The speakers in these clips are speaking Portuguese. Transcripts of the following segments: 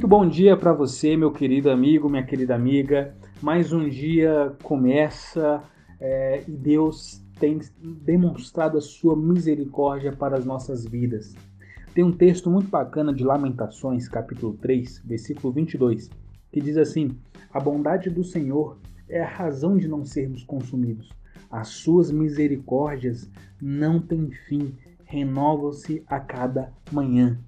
Muito bom dia para você, meu querido amigo, minha querida amiga. Mais um dia começa é, e Deus tem demonstrado a sua misericórdia para as nossas vidas. Tem um texto muito bacana de Lamentações, capítulo 3, versículo 22, que diz assim: A bondade do Senhor é a razão de não sermos consumidos. As suas misericórdias não têm fim, renovam-se a cada manhã.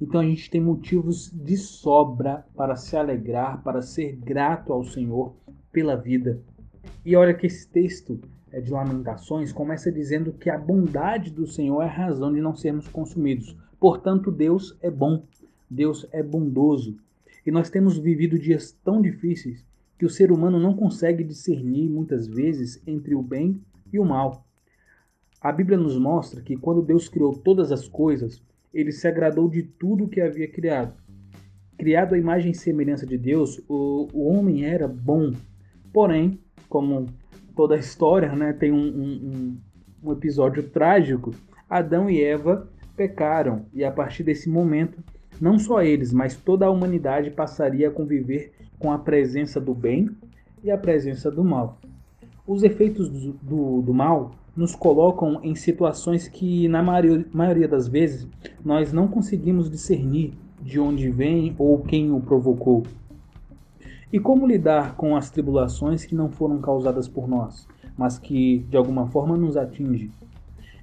Então a gente tem motivos de sobra para se alegrar, para ser grato ao Senhor pela vida. E olha que esse texto é, de Lamentações começa dizendo que a bondade do Senhor é a razão de não sermos consumidos. Portanto, Deus é bom, Deus é bondoso. E nós temos vivido dias tão difíceis que o ser humano não consegue discernir muitas vezes entre o bem e o mal. A Bíblia nos mostra que quando Deus criou todas as coisas, ele se agradou de tudo que havia criado. Criado à imagem e semelhança de Deus, o, o homem era bom. Porém, como toda a história né, tem um, um, um episódio trágico, Adão e Eva pecaram e a partir desse momento, não só eles, mas toda a humanidade passaria a conviver com a presença do bem e a presença do mal. Os efeitos do, do, do mal nos colocam em situações que, na maioria das vezes, nós não conseguimos discernir de onde vem ou quem o provocou. E como lidar com as tribulações que não foram causadas por nós, mas que de alguma forma nos atingem?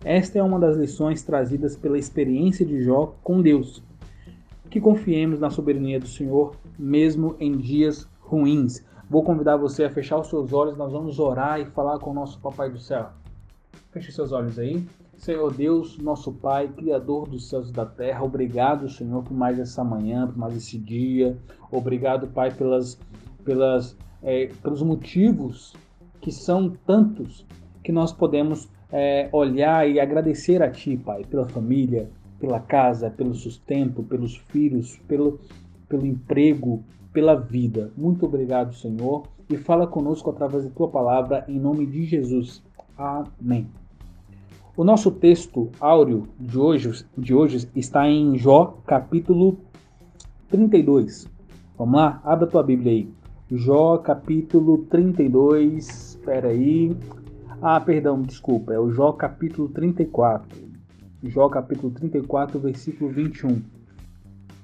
Esta é uma das lições trazidas pela experiência de Jó com Deus. Que confiemos na soberania do Senhor, mesmo em dias ruins. Vou convidar você a fechar os seus olhos, nós vamos orar e falar com o nosso Papai do Céu. Feche seus olhos aí. Senhor Deus, nosso Pai, Criador dos céus e da terra, obrigado, Senhor, por mais essa manhã, por mais esse dia. Obrigado, Pai, pelas, pelas, é, pelos motivos que são tantos que nós podemos é, olhar e agradecer a Ti, Pai, pela família, pela casa, pelo sustento, pelos filhos, pelo, pelo emprego, pela vida. Muito obrigado, Senhor, e fala conosco através da Tua palavra, em nome de Jesus. Amém. O nosso texto áureo de hoje, de hoje está em Jó, capítulo 32. Vamos lá? Abra tua Bíblia aí. Jó, capítulo 32. Espera aí. Ah, perdão, desculpa. É o Jó, capítulo 34. Jó, capítulo 34, versículo 21.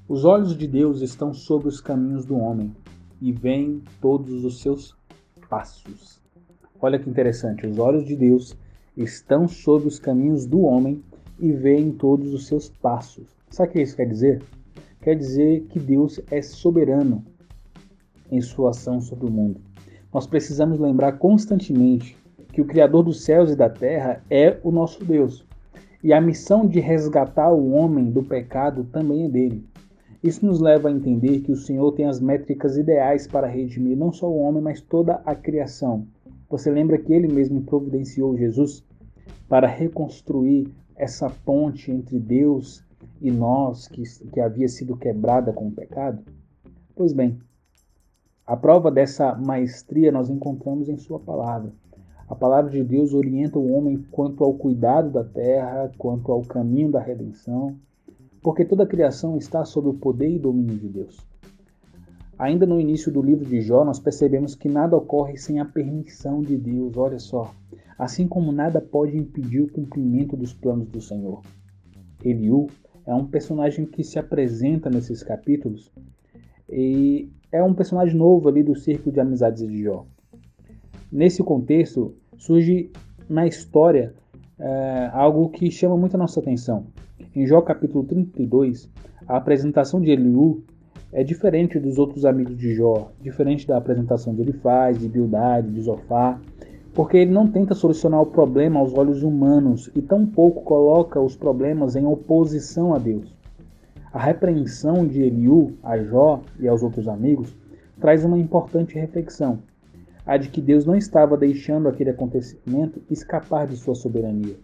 Os olhos de Deus estão sobre os caminhos do homem e veem todos os seus passos. Olha que interessante. Os olhos de Deus estão sobre os caminhos do homem e veem todos os seus passos. Sabe o que isso quer dizer? Quer dizer que Deus é soberano em sua ação sobre o mundo. Nós precisamos lembrar constantemente que o Criador dos céus e da terra é o nosso Deus. E a missão de resgatar o homem do pecado também é dele. Isso nos leva a entender que o Senhor tem as métricas ideais para redimir não só o homem, mas toda a criação. Você lembra que ele mesmo providenciou Jesus para reconstruir essa ponte entre Deus e nós que, que havia sido quebrada com o pecado? Pois bem, a prova dessa maestria nós encontramos em Sua palavra. A palavra de Deus orienta o homem quanto ao cuidado da terra, quanto ao caminho da redenção, porque toda a criação está sob o poder e domínio de Deus. Ainda no início do livro de Jó, nós percebemos que nada ocorre sem a permissão de Deus, olha só. Assim como nada pode impedir o cumprimento dos planos do Senhor. Eliú é um personagem que se apresenta nesses capítulos e é um personagem novo ali do círculo de amizades de Jó. Nesse contexto, surge na história é, algo que chama muito a nossa atenção. Em Jó capítulo 32, a apresentação de Eliú é diferente dos outros amigos de Jó, diferente da apresentação de Elifaz, de Bildade, de Zofar, porque ele não tenta solucionar o problema aos olhos humanos e tampouco coloca os problemas em oposição a Deus. A repreensão de Eliú a Jó e aos outros amigos traz uma importante reflexão, a de que Deus não estava deixando aquele acontecimento escapar de sua soberania.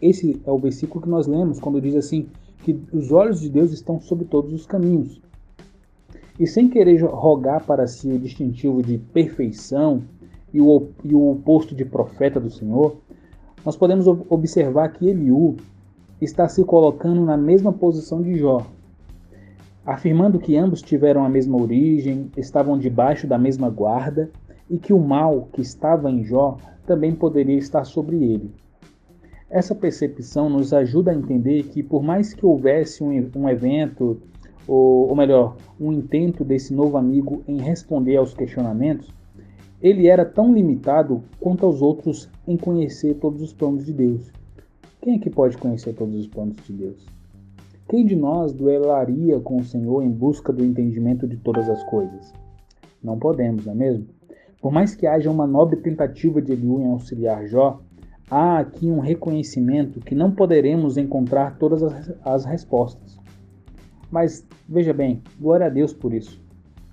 Esse é o versículo que nós lemos quando diz assim: que os olhos de Deus estão sobre todos os caminhos. E sem querer rogar para si o distintivo de perfeição e o, e o posto de profeta do Senhor, nós podemos observar que Eliú está se colocando na mesma posição de Jó. afirmando que ambos tiveram a mesma origem, estavam debaixo da mesma guarda e que o mal que estava em Jó também poderia estar sobre ele. Essa percepção nos ajuda a entender que, por mais que houvesse um, um evento, ou, ou melhor, um intento desse novo amigo em responder aos questionamentos, ele era tão limitado quanto aos outros em conhecer todos os planos de Deus. Quem é que pode conhecer todos os planos de Deus? Quem de nós duelaria com o Senhor em busca do entendimento de todas as coisas? Não podemos, não é mesmo? Por mais que haja uma nobre tentativa de Eliú em auxiliar Jó, há aqui um reconhecimento que não poderemos encontrar todas as, as respostas. Mas veja bem, glória a Deus por isso.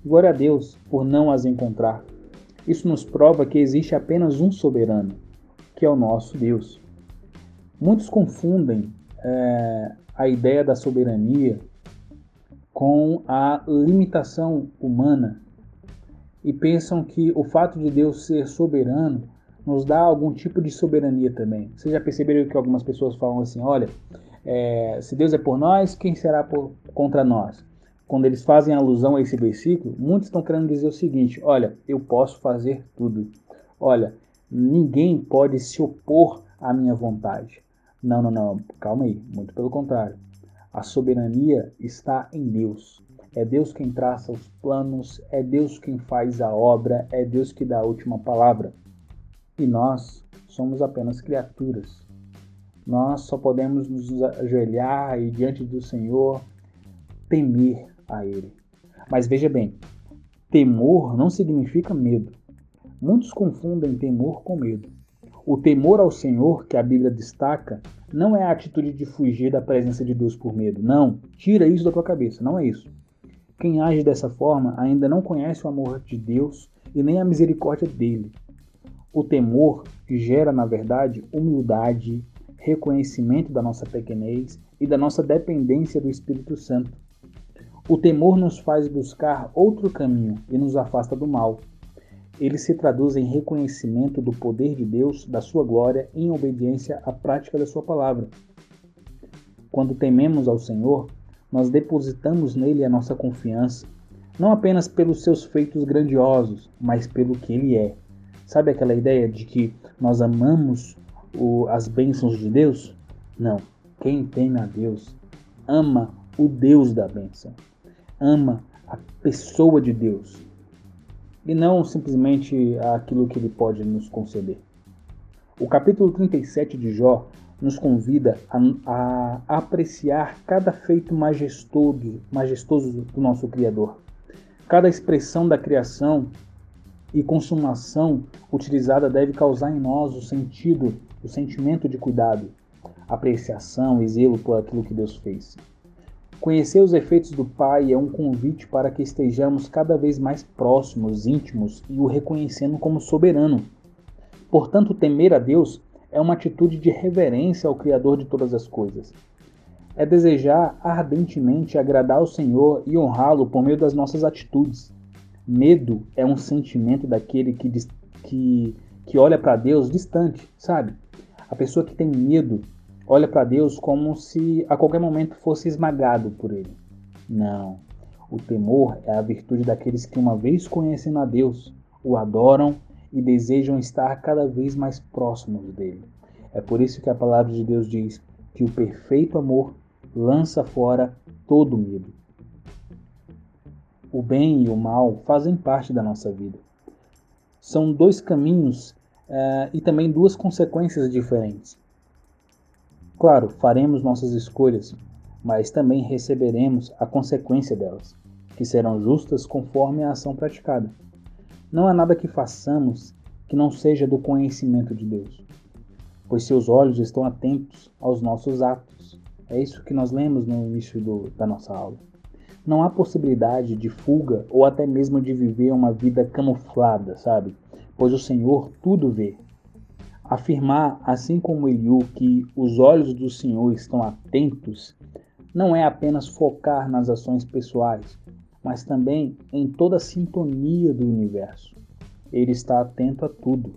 Glória a Deus por não as encontrar. Isso nos prova que existe apenas um soberano, que é o nosso Deus. Muitos confundem é, a ideia da soberania com a limitação humana e pensam que o fato de Deus ser soberano nos dá algum tipo de soberania também. Vocês já perceberam que algumas pessoas falam assim: olha, é, se Deus é por nós, quem será por, contra nós? Quando eles fazem alusão a esse versículo, muitos estão querendo dizer o seguinte: olha, eu posso fazer tudo. Olha, ninguém pode se opor à minha vontade. Não, não, não, calma aí, muito pelo contrário. A soberania está em Deus. É Deus quem traça os planos, é Deus quem faz a obra, é Deus que dá a última palavra. E nós somos apenas criaturas. Nós só podemos nos ajoelhar e diante do Senhor temer a Ele. Mas veja bem, temor não significa medo. Muitos confundem temor com medo. O temor ao Senhor, que a Bíblia destaca, não é a atitude de fugir da presença de Deus por medo. Não, tira isso da tua cabeça, não é isso. Quem age dessa forma ainda não conhece o amor de Deus e nem a misericórdia dele. O temor gera, na verdade, humildade, reconhecimento da nossa pequenez e da nossa dependência do Espírito Santo. O temor nos faz buscar outro caminho e nos afasta do mal ele se traduz em reconhecimento do poder de Deus, da sua glória, em obediência à prática da sua palavra. Quando tememos ao Senhor, nós depositamos nele a nossa confiança, não apenas pelos seus feitos grandiosos, mas pelo que ele é. Sabe aquela ideia de que nós amamos o, as bênçãos de Deus? Não. Quem teme a Deus ama o Deus da bênção, ama a pessoa de Deus, e não simplesmente aquilo que ele pode nos conceder. O capítulo 37 de Jó nos convida a, a apreciar cada feito majestoso, majestoso do nosso Criador. Cada expressão da criação e consumação utilizada deve causar em nós o sentido, o sentimento de cuidado, apreciação e zelo por aquilo que Deus fez. Conhecer os efeitos do Pai é um convite para que estejamos cada vez mais próximos, íntimos e o reconhecendo como soberano. Portanto, temer a Deus é uma atitude de reverência ao Criador de todas as coisas. É desejar ardentemente agradar ao Senhor e honrá-lo por meio das nossas atitudes. Medo é um sentimento daquele que, que, que olha para Deus distante, sabe? A pessoa que tem medo olha para Deus como se a qualquer momento fosse esmagado por ele. Não. O temor é a virtude daqueles que, uma vez conhecendo a Deus, o adoram e desejam estar cada vez mais próximos dele. É por isso que a palavra de Deus diz que o perfeito amor lança fora todo medo. O bem e o mal fazem parte da nossa vida. São dois caminhos uh, e também duas consequências diferentes. Claro, faremos nossas escolhas, mas também receberemos a consequência delas, que serão justas conforme a ação praticada. Não há nada que façamos que não seja do conhecimento de Deus, pois seus olhos estão atentos aos nossos atos. É isso que nós lemos no início do, da nossa aula. Não há possibilidade de fuga ou até mesmo de viver uma vida camuflada, sabe? Pois o Senhor tudo vê Afirmar, assim como Eliú, que os olhos do Senhor estão atentos, não é apenas focar nas ações pessoais, mas também em toda a sintonia do universo. Ele está atento a tudo.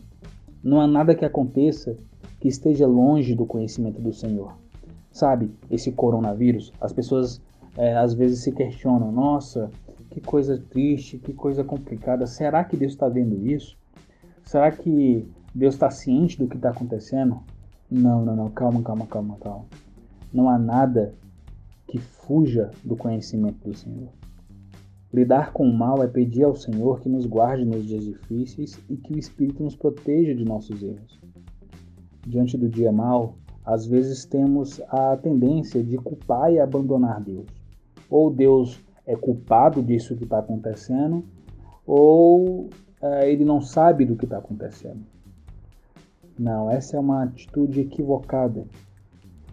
Não há nada que aconteça que esteja longe do conhecimento do Senhor. Sabe, esse coronavírus, as pessoas é, às vezes se questionam: nossa, que coisa triste, que coisa complicada. Será que Deus está vendo isso? Será que Deus está ciente do que está acontecendo? Não, não, não. Calma, calma, calma, calma. Não há nada que fuja do conhecimento do Senhor. Lidar com o mal é pedir ao Senhor que nos guarde nos dias difíceis e que o Espírito nos proteja de nossos erros. Diante do dia mal, às vezes temos a tendência de culpar e abandonar Deus. Ou Deus é culpado disso que está acontecendo, ou é, ele não sabe do que está acontecendo. Não, essa é uma atitude equivocada.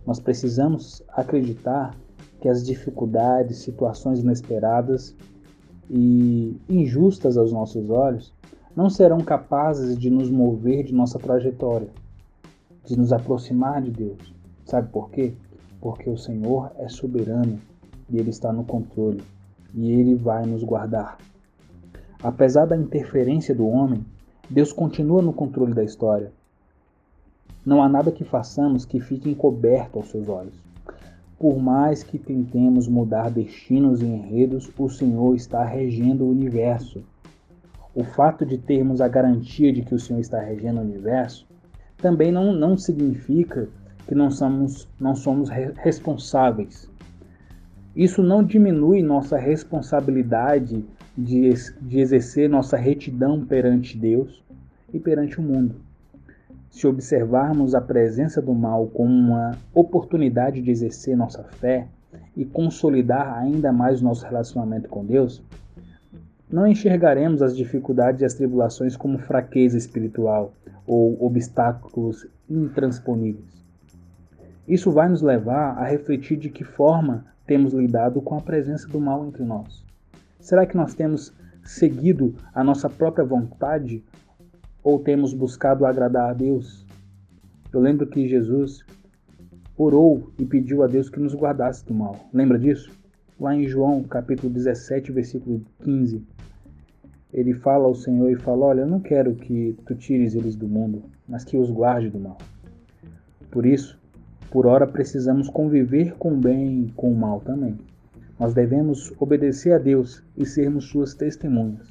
Nós precisamos acreditar que as dificuldades, situações inesperadas e injustas aos nossos olhos não serão capazes de nos mover de nossa trajetória, de nos aproximar de Deus. Sabe por quê? Porque o Senhor é soberano e Ele está no controle e Ele vai nos guardar. Apesar da interferência do homem, Deus continua no controle da história. Não há nada que façamos que fique encoberto aos seus olhos. Por mais que tentemos mudar destinos e enredos, o Senhor está regendo o universo. O fato de termos a garantia de que o Senhor está regendo o universo também não, não significa que não somos, não somos responsáveis. Isso não diminui nossa responsabilidade de, de exercer nossa retidão perante Deus e perante o mundo se observarmos a presença do mal como uma oportunidade de exercer nossa fé e consolidar ainda mais nosso relacionamento com Deus, não enxergaremos as dificuldades e as tribulações como fraqueza espiritual ou obstáculos intransponíveis. Isso vai nos levar a refletir de que forma temos lidado com a presença do mal entre nós. Será que nós temos seguido a nossa própria vontade ou temos buscado agradar a Deus? Eu lembro que Jesus orou e pediu a Deus que nos guardasse do mal. Lembra disso? Lá em João, capítulo 17, versículo 15, ele fala ao Senhor e fala: Olha, eu não quero que tu tires eles do mundo, mas que os guarde do mal. Por isso, por ora precisamos conviver com o bem e com o mal também. Nós devemos obedecer a Deus e sermos suas testemunhas.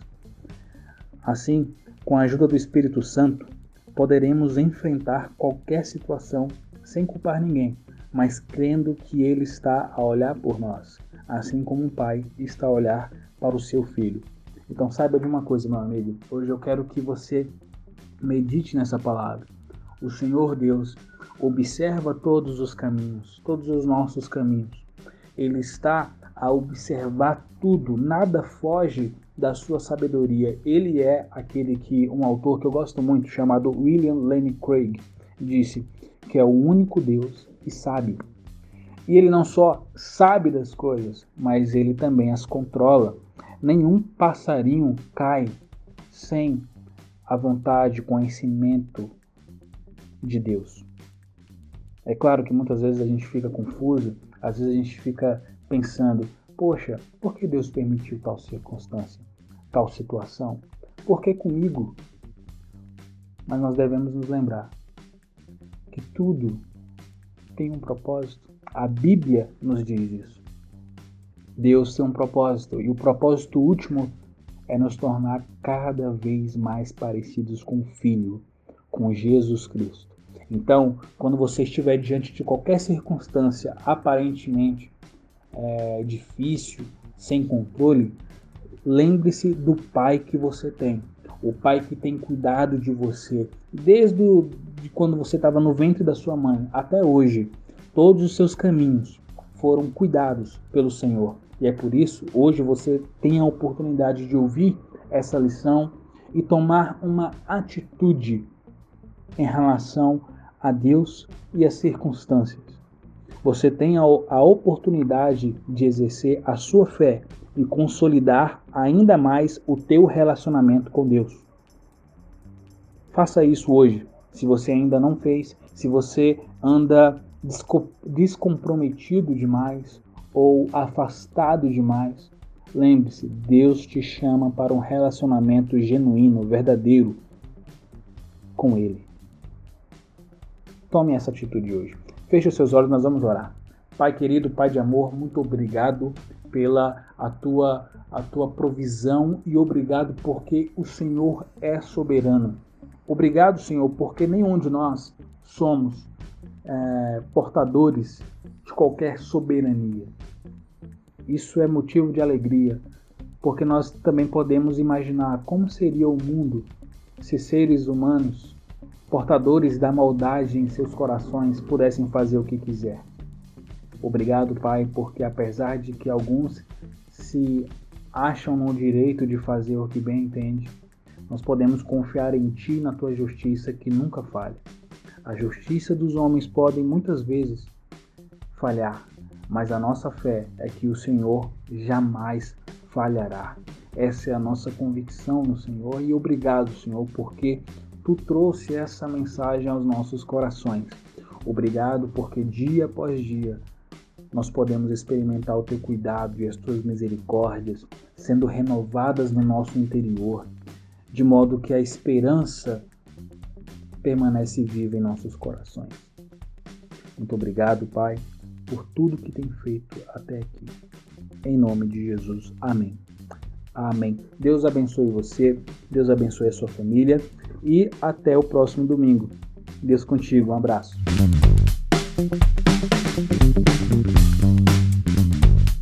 Assim, com a ajuda do Espírito Santo, poderemos enfrentar qualquer situação sem culpar ninguém, mas crendo que Ele está a olhar por nós, assim como um pai está a olhar para o seu filho. Então saiba de uma coisa, meu amigo. Hoje eu quero que você medite nessa palavra. O Senhor Deus observa todos os caminhos, todos os nossos caminhos. Ele está a observar tudo, nada foge da sua sabedoria. Ele é aquele que um autor que eu gosto muito, chamado William Lane Craig, disse que é o único Deus que sabe. E ele não só sabe das coisas, mas ele também as controla. Nenhum passarinho cai sem a vontade, conhecimento de Deus. É claro que muitas vezes a gente fica confuso, às vezes a gente fica pensando: poxa, por que Deus permitiu tal circunstância, tal situação? Por que comigo? Mas nós devemos nos lembrar que tudo tem um propósito. A Bíblia nos diz isso. Deus tem um propósito, e o propósito último é nos tornar cada vez mais parecidos com o Filho, com Jesus Cristo. Então, quando você estiver diante de qualquer circunstância aparentemente é, difícil, sem controle, lembre-se do pai que você tem. O pai que tem cuidado de você desde de quando você estava no ventre da sua mãe até hoje. Todos os seus caminhos foram cuidados pelo Senhor. E é por isso, hoje você tem a oportunidade de ouvir essa lição e tomar uma atitude em relação a Deus e às circunstâncias você tem a oportunidade de exercer a sua fé e consolidar ainda mais o teu relacionamento com Deus. Faça isso hoje, se você ainda não fez, se você anda descomprometido demais ou afastado demais. Lembre-se, Deus te chama para um relacionamento genuíno, verdadeiro com Ele. Tome essa atitude hoje. Feche os seus olhos, nós vamos orar. Pai querido, Pai de amor, muito obrigado pela a tua a tua provisão e obrigado porque o Senhor é soberano. Obrigado, Senhor, porque nenhum de nós somos é, portadores de qualquer soberania. Isso é motivo de alegria, porque nós também podemos imaginar como seria o mundo se seres humanos, portadores da maldade em seus corações, pudessem fazer o que quiser. Obrigado, Pai, porque apesar de que alguns se acham no direito de fazer o que bem entende, nós podemos confiar em Ti na Tua justiça que nunca falha. A justiça dos homens pode muitas vezes falhar, mas a nossa fé é que o Senhor jamais falhará. Essa é a nossa convicção no Senhor e obrigado, Senhor, porque Tu trouxe essa mensagem aos nossos corações. Obrigado porque dia após dia nós podemos experimentar o teu cuidado e as tuas misericórdias sendo renovadas no nosso interior, de modo que a esperança permanece viva em nossos corações. Muito obrigado, Pai, por tudo que tem feito até aqui. Em nome de Jesus. Amém. Amém. Deus abençoe você, Deus abençoe a sua família e até o próximo domingo. Deus contigo. Um abraço.